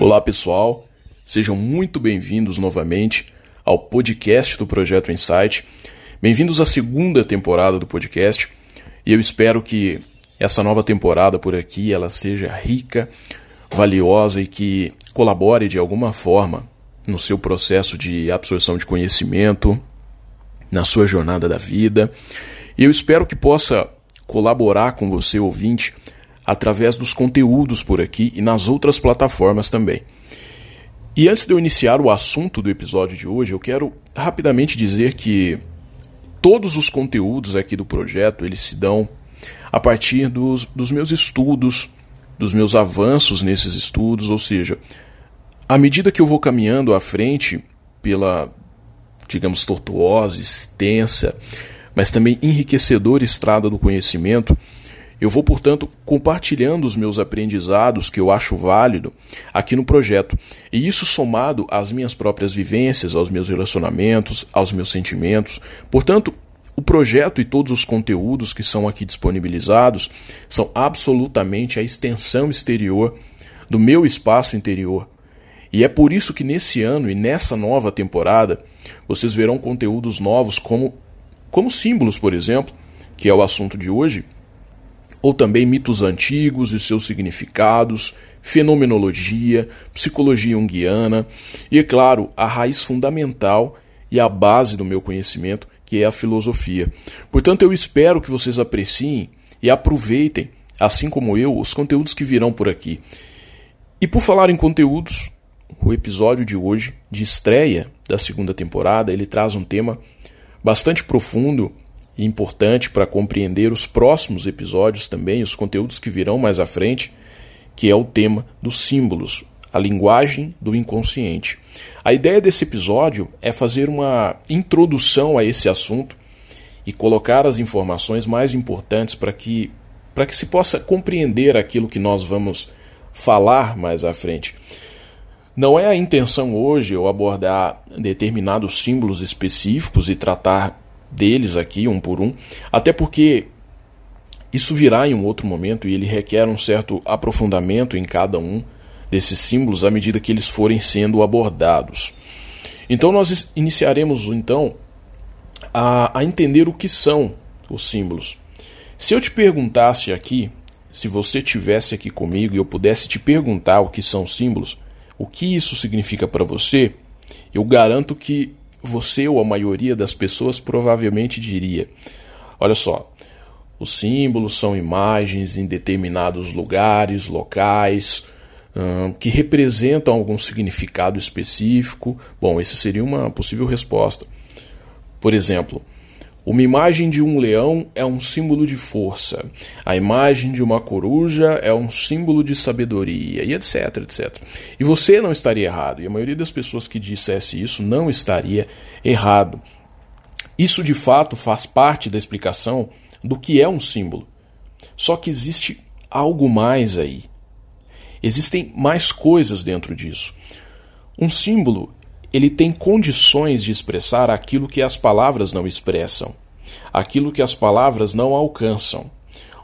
Olá pessoal, sejam muito bem-vindos novamente ao podcast do Projeto Insight. Bem-vindos à segunda temporada do podcast e eu espero que essa nova temporada por aqui ela seja rica, valiosa e que colabore de alguma forma no seu processo de absorção de conhecimento, na sua jornada da vida. E eu espero que possa colaborar com você, ouvinte, através dos conteúdos por aqui e nas outras plataformas também. E antes de eu iniciar o assunto do episódio de hoje, eu quero rapidamente dizer que todos os conteúdos aqui do projeto eles se dão a partir dos, dos meus estudos, dos meus avanços nesses estudos, ou seja, à medida que eu vou caminhando à frente pela, digamos, tortuosa, extensa, mas também enriquecedora estrada do conhecimento, eu vou, portanto, compartilhando os meus aprendizados que eu acho válido aqui no projeto. E isso somado às minhas próprias vivências, aos meus relacionamentos, aos meus sentimentos. Portanto, o projeto e todos os conteúdos que são aqui disponibilizados são absolutamente a extensão exterior do meu espaço interior. E é por isso que nesse ano e nessa nova temporada vocês verão conteúdos novos como, como símbolos, por exemplo, que é o assunto de hoje, ou também mitos antigos e seus significados, fenomenologia, psicologia junguiana e, é claro, a raiz fundamental e a base do meu conhecimento, que é a filosofia. Portanto, eu espero que vocês apreciem e aproveitem, assim como eu, os conteúdos que virão por aqui. E por falar em conteúdos, o episódio de hoje, de estreia da segunda temporada, ele traz um tema bastante profundo importante para compreender os próximos episódios também, os conteúdos que virão mais à frente, que é o tema dos símbolos, a linguagem do inconsciente. A ideia desse episódio é fazer uma introdução a esse assunto e colocar as informações mais importantes para que para que se possa compreender aquilo que nós vamos falar mais à frente. Não é a intenção hoje eu abordar determinados símbolos específicos e tratar deles aqui, um por um, até porque isso virá em um outro momento e ele requer um certo aprofundamento em cada um desses símbolos à medida que eles forem sendo abordados. Então nós iniciaremos então a, a entender o que são os símbolos. Se eu te perguntasse aqui, se você tivesse aqui comigo e eu pudesse te perguntar o que são símbolos, o que isso significa para você, eu garanto que você ou a maioria das pessoas provavelmente diria: olha só, os símbolos são imagens em determinados lugares, locais, hum, que representam algum significado específico. Bom, essa seria uma possível resposta. Por exemplo, uma imagem de um leão é um símbolo de força. A imagem de uma coruja é um símbolo de sabedoria, e etc, etc. E você não estaria errado, e a maioria das pessoas que dissesse isso não estaria errado. Isso de fato faz parte da explicação do que é um símbolo. Só que existe algo mais aí. Existem mais coisas dentro disso. Um símbolo ele tem condições de expressar aquilo que as palavras não expressam, aquilo que as palavras não alcançam.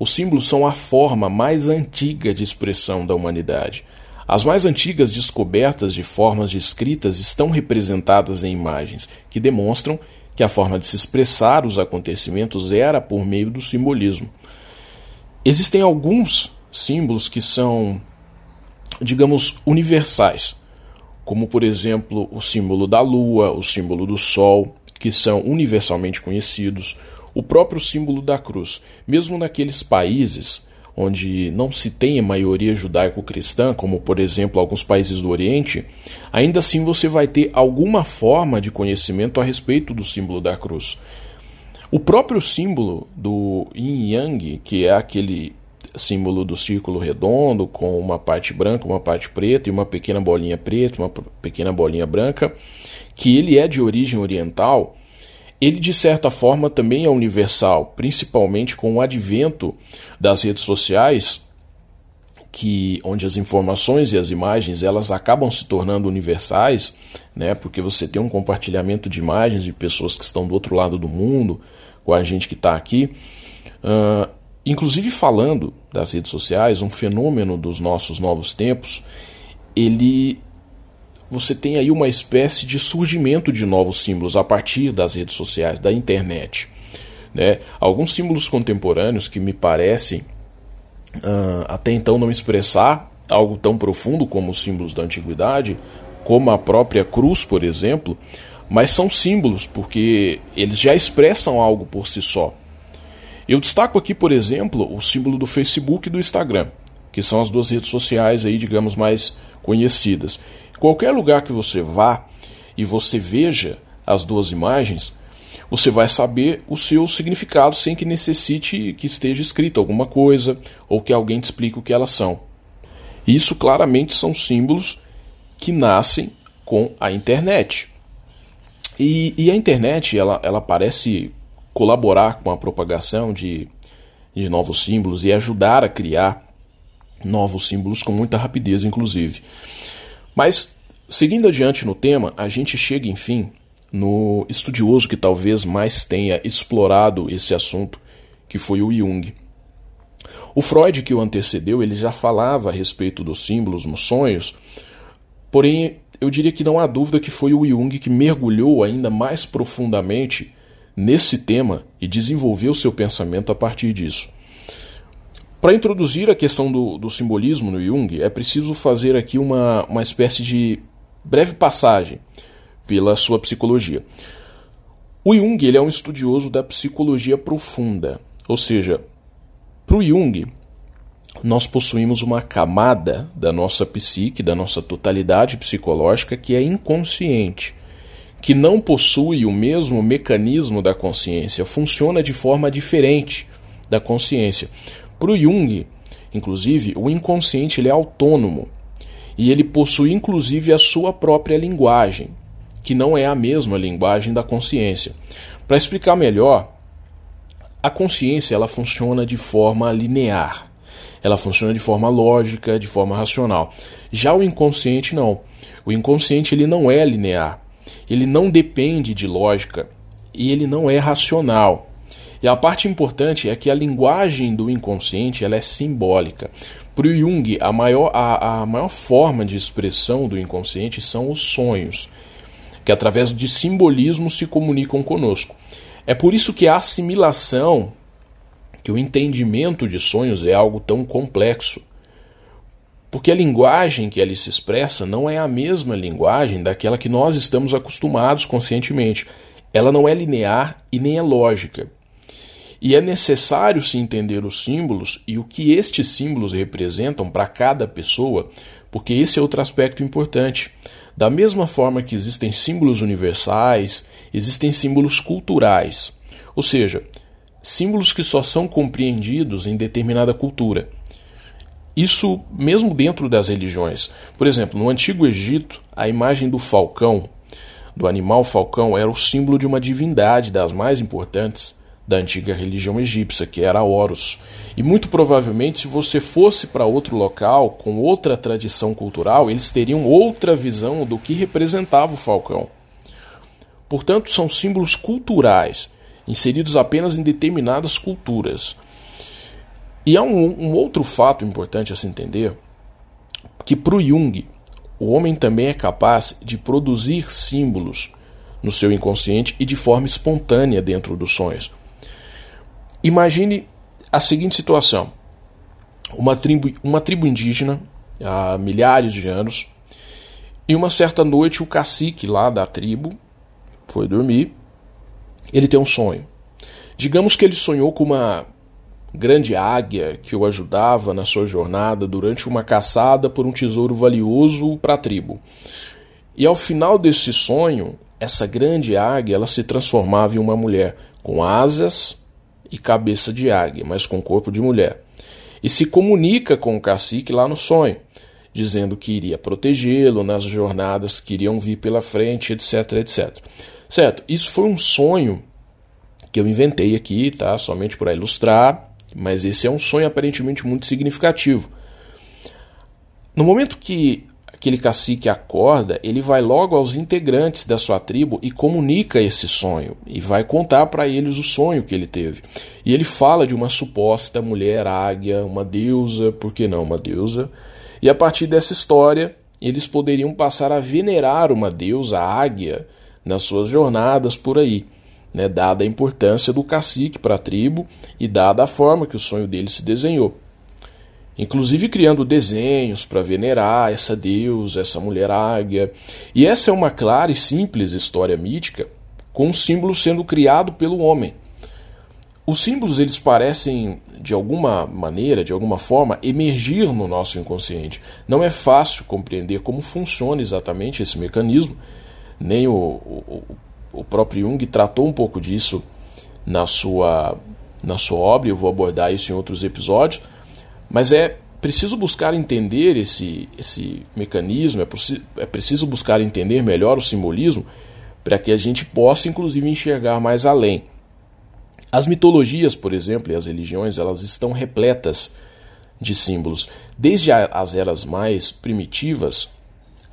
Os símbolos são a forma mais antiga de expressão da humanidade. As mais antigas descobertas de formas de escritas estão representadas em imagens, que demonstram que a forma de se expressar os acontecimentos era por meio do simbolismo. Existem alguns símbolos que são, digamos, universais como por exemplo o símbolo da lua, o símbolo do sol, que são universalmente conhecidos, o próprio símbolo da cruz, mesmo naqueles países onde não se tem a maioria judaico-cristã, como por exemplo alguns países do Oriente, ainda assim você vai ter alguma forma de conhecimento a respeito do símbolo da cruz. O próprio símbolo do yin yang, que é aquele símbolo do círculo redondo, com uma parte branca, uma parte preta e uma pequena bolinha preta, uma pequena bolinha branca, que ele é de origem oriental, ele de certa forma também é universal, principalmente com o advento das redes sociais, que onde as informações e as imagens elas acabam se tornando universais, né? Porque você tem um compartilhamento de imagens de pessoas que estão do outro lado do mundo com a gente que está aqui. Uh, inclusive falando das redes sociais, um fenômeno dos nossos novos tempos, ele você tem aí uma espécie de surgimento de novos símbolos a partir das redes sociais, da internet. Né? Alguns símbolos contemporâneos que me parecem uh, até então não expressar algo tão profundo como os símbolos da antiguidade, como a própria cruz, por exemplo, mas são símbolos porque eles já expressam algo por si só. Eu destaco aqui, por exemplo, o símbolo do Facebook e do Instagram, que são as duas redes sociais aí, digamos, mais conhecidas. Qualquer lugar que você vá e você veja as duas imagens, você vai saber o seu significado sem que necessite que esteja escrito alguma coisa ou que alguém te explique o que elas são. Isso claramente são símbolos que nascem com a internet. E, e a internet ela, ela parece colaborar com a propagação de, de novos símbolos e ajudar a criar novos símbolos com muita rapidez, inclusive. Mas, seguindo adiante no tema, a gente chega, enfim, no estudioso que talvez mais tenha explorado esse assunto, que foi o Jung. O Freud, que o antecedeu, ele já falava a respeito dos símbolos nos sonhos, porém eu diria que não há dúvida que foi o Jung que mergulhou ainda mais profundamente nesse tema e desenvolveu seu pensamento a partir disso. Para introduzir a questão do, do, simbolismo no Jung, é preciso fazer aqui uma, uma espécie de breve passagem pela sua psicologia. O Jung ele é um estudioso da psicologia profunda, ou seja, para o Jung, nós possuímos uma camada da nossa psique, da nossa totalidade psicológica que é inconsciente, que não possui o mesmo mecanismo da consciência, funciona de forma diferente da consciência. Para o Jung, inclusive, o inconsciente ele é autônomo e ele possui inclusive a sua própria linguagem que não é a mesma linguagem da consciência. Para explicar melhor, a consciência ela funciona de forma linear. Ela funciona de forma lógica, de forma racional. Já o inconsciente não. O inconsciente ele não é linear. Ele não depende de lógica e ele não é racional. E a parte importante é que a linguagem do inconsciente ela é simbólica. Para o Jung, a maior, a, a maior forma de expressão do inconsciente são os sonhos que através de simbolismo se comunicam conosco. É por isso que a assimilação, que o entendimento de sonhos é algo tão complexo. Porque a linguagem que ali se expressa não é a mesma linguagem daquela que nós estamos acostumados conscientemente. Ela não é linear e nem é lógica. E é necessário se entender os símbolos e o que estes símbolos representam para cada pessoa, porque esse é outro aspecto importante. Da mesma forma que existem símbolos universais, existem símbolos culturais, ou seja, símbolos que só são compreendidos em determinada cultura. Isso mesmo dentro das religiões. Por exemplo, no Antigo Egito, a imagem do falcão, do animal falcão, era o símbolo de uma divindade das mais importantes da antiga religião egípcia, que era Horus. E muito provavelmente, se você fosse para outro local com outra tradição cultural, eles teriam outra visão do que representava o falcão. Portanto, são símbolos culturais, inseridos apenas em determinadas culturas. E há um, um outro fato importante a se entender, que para o Jung, o homem também é capaz de produzir símbolos no seu inconsciente e de forma espontânea dentro dos sonhos. Imagine a seguinte situação: uma tribo, uma tribo indígena há milhares de anos, e uma certa noite o cacique lá da tribo foi dormir. Ele tem um sonho. Digamos que ele sonhou com uma grande águia que o ajudava na sua jornada durante uma caçada por um tesouro valioso para a tribo. E ao final desse sonho, essa grande águia ela se transformava em uma mulher com asas e cabeça de águia, mas com corpo de mulher. E se comunica com o cacique lá no sonho, dizendo que iria protegê-lo nas jornadas que iriam vir pela frente, etc, etc. Certo? Isso foi um sonho que eu inventei aqui, tá? Somente para ilustrar, mas esse é um sonho aparentemente muito significativo. No momento que aquele cacique acorda, ele vai logo aos integrantes da sua tribo e comunica esse sonho e vai contar para eles o sonho que ele teve. E ele fala de uma suposta mulher águia, uma deusa, por que não uma deusa? E a partir dessa história, eles poderiam passar a venerar uma deusa águia nas suas jornadas por aí, né, dada a importância do cacique para a tribo e dada a forma que o sonho dele se desenhou inclusive criando desenhos para venerar essa deusa, essa mulher águia. E essa é uma clara e simples história mítica, com um símbolo sendo criado pelo homem. Os símbolos eles parecem de alguma maneira, de alguma forma, emergir no nosso inconsciente. Não é fácil compreender como funciona exatamente esse mecanismo. Nem o, o, o próprio Jung tratou um pouco disso na sua, na sua obra, eu vou abordar isso em outros episódios mas é preciso buscar entender esse, esse mecanismo, é, é preciso buscar entender melhor o simbolismo para que a gente possa, inclusive, enxergar mais além. As mitologias, por exemplo, e as religiões, elas estão repletas de símbolos, desde as eras mais primitivas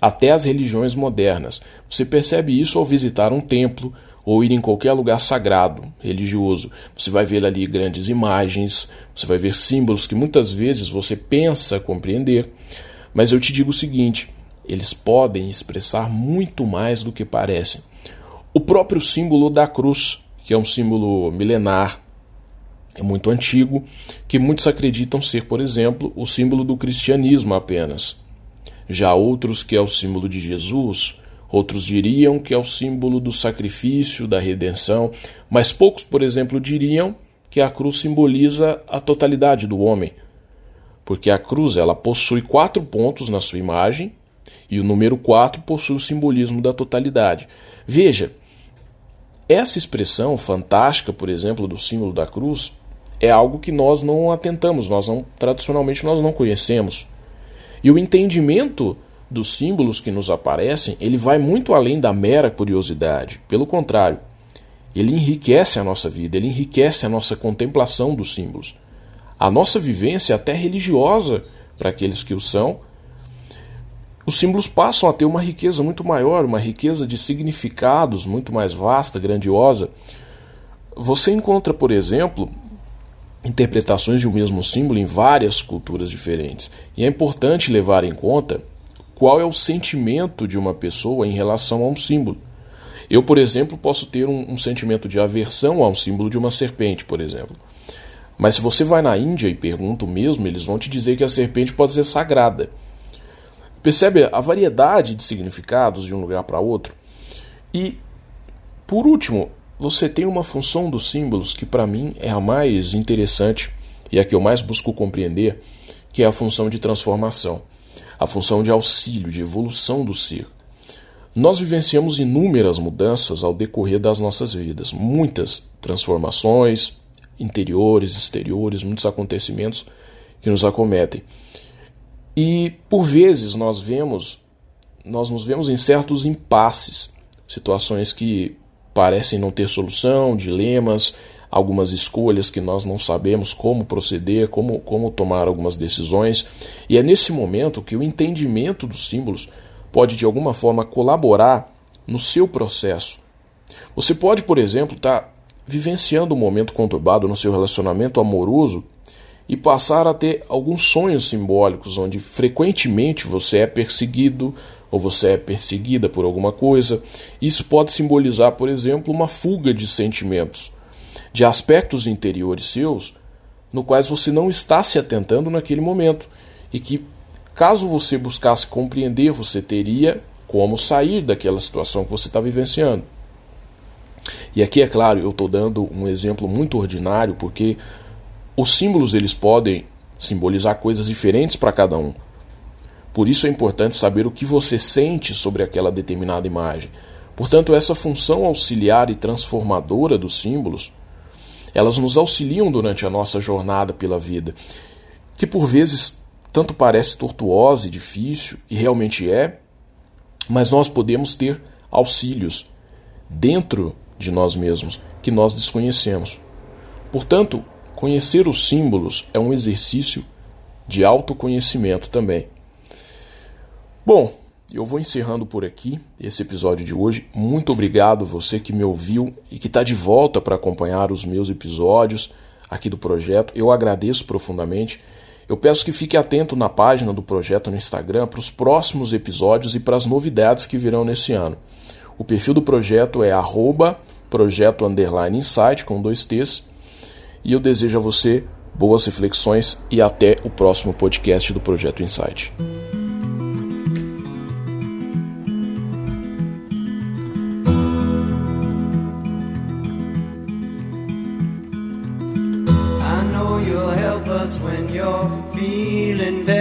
até as religiões modernas. Você percebe isso ao visitar um templo ou ir em qualquer lugar sagrado, religioso. Você vai ver ali grandes imagens, você vai ver símbolos que muitas vezes você pensa compreender, mas eu te digo o seguinte: eles podem expressar muito mais do que parecem. O próprio símbolo da cruz, que é um símbolo milenar, é muito antigo, que muitos acreditam ser, por exemplo, o símbolo do cristianismo apenas. Já outros que é o símbolo de Jesus, Outros diriam que é o símbolo do sacrifício, da redenção, mas poucos, por exemplo, diriam que a cruz simboliza a totalidade do homem, porque a cruz ela possui quatro pontos na sua imagem e o número quatro possui o simbolismo da totalidade. Veja, essa expressão fantástica, por exemplo, do símbolo da cruz, é algo que nós não atentamos, nós não tradicionalmente nós não conhecemos. E o entendimento dos símbolos que nos aparecem, ele vai muito além da mera curiosidade. Pelo contrário, ele enriquece a nossa vida, ele enriquece a nossa contemplação dos símbolos. A nossa vivência, até religiosa, para aqueles que o são, os símbolos passam a ter uma riqueza muito maior, uma riqueza de significados muito mais vasta, grandiosa. Você encontra, por exemplo, interpretações de um mesmo símbolo em várias culturas diferentes. E é importante levar em conta qual é o sentimento de uma pessoa em relação a um símbolo. Eu, por exemplo, posso ter um, um, sentimento de aversão a um símbolo de uma serpente, por exemplo. Mas se você vai na Índia e pergunta o mesmo, eles vão te dizer que a serpente pode ser sagrada. Percebe a variedade de significados de um lugar para outro? E, por último, você tem uma função dos símbolos que para mim é a mais interessante e a que eu mais busco compreender, que é a função de transformação a função de auxílio, de evolução do ser. Nós vivenciamos inúmeras mudanças ao decorrer das nossas vidas, muitas transformações interiores, exteriores, muitos acontecimentos que nos acometem. E por vezes nós vemos, nós nos vemos em certos impasses, situações que parecem não ter solução, dilemas, algumas escolhas que nós não sabemos como proceder, como, como tomar algumas decisões. E é nesse momento que o entendimento dos símbolos pode de alguma forma colaborar no seu processo. Você pode, por exemplo, estar tá vivenciando um momento conturbado no seu relacionamento amoroso e passar a ter alguns sonhos simbólicos onde frequentemente você é perseguido ou você é perseguida por alguma coisa. Isso pode simbolizar, por exemplo, uma fuga de sentimentos de aspectos interiores seus no quais você não está se atentando naquele momento e que caso você buscasse compreender, você teria como sair daquela situação que você está vivenciando. E aqui, é claro, eu estou dando um exemplo muito ordinário, porque os símbolos eles podem simbolizar coisas diferentes para cada um. Por isso é importante saber o que você sente sobre aquela determinada imagem. Portanto, essa função auxiliar e transformadora dos símbolos elas nos auxiliam durante a nossa jornada pela vida, que por vezes tanto parece tortuosa e difícil, e realmente é, mas nós podemos ter auxílios dentro de nós mesmos que nós desconhecemos. Portanto, conhecer os símbolos é um exercício de autoconhecimento também. Bom, eu vou encerrando por aqui esse episódio de hoje. Muito obrigado você que me ouviu e que está de volta para acompanhar os meus episódios aqui do projeto. Eu agradeço profundamente. Eu peço que fique atento na página do projeto no Instagram para os próximos episódios e para as novidades que virão nesse ano. O perfil do projeto é arroba projeto underline insight com dois T's. E eu desejo a você boas reflexões e até o próximo podcast do Projeto Insight. Feeling better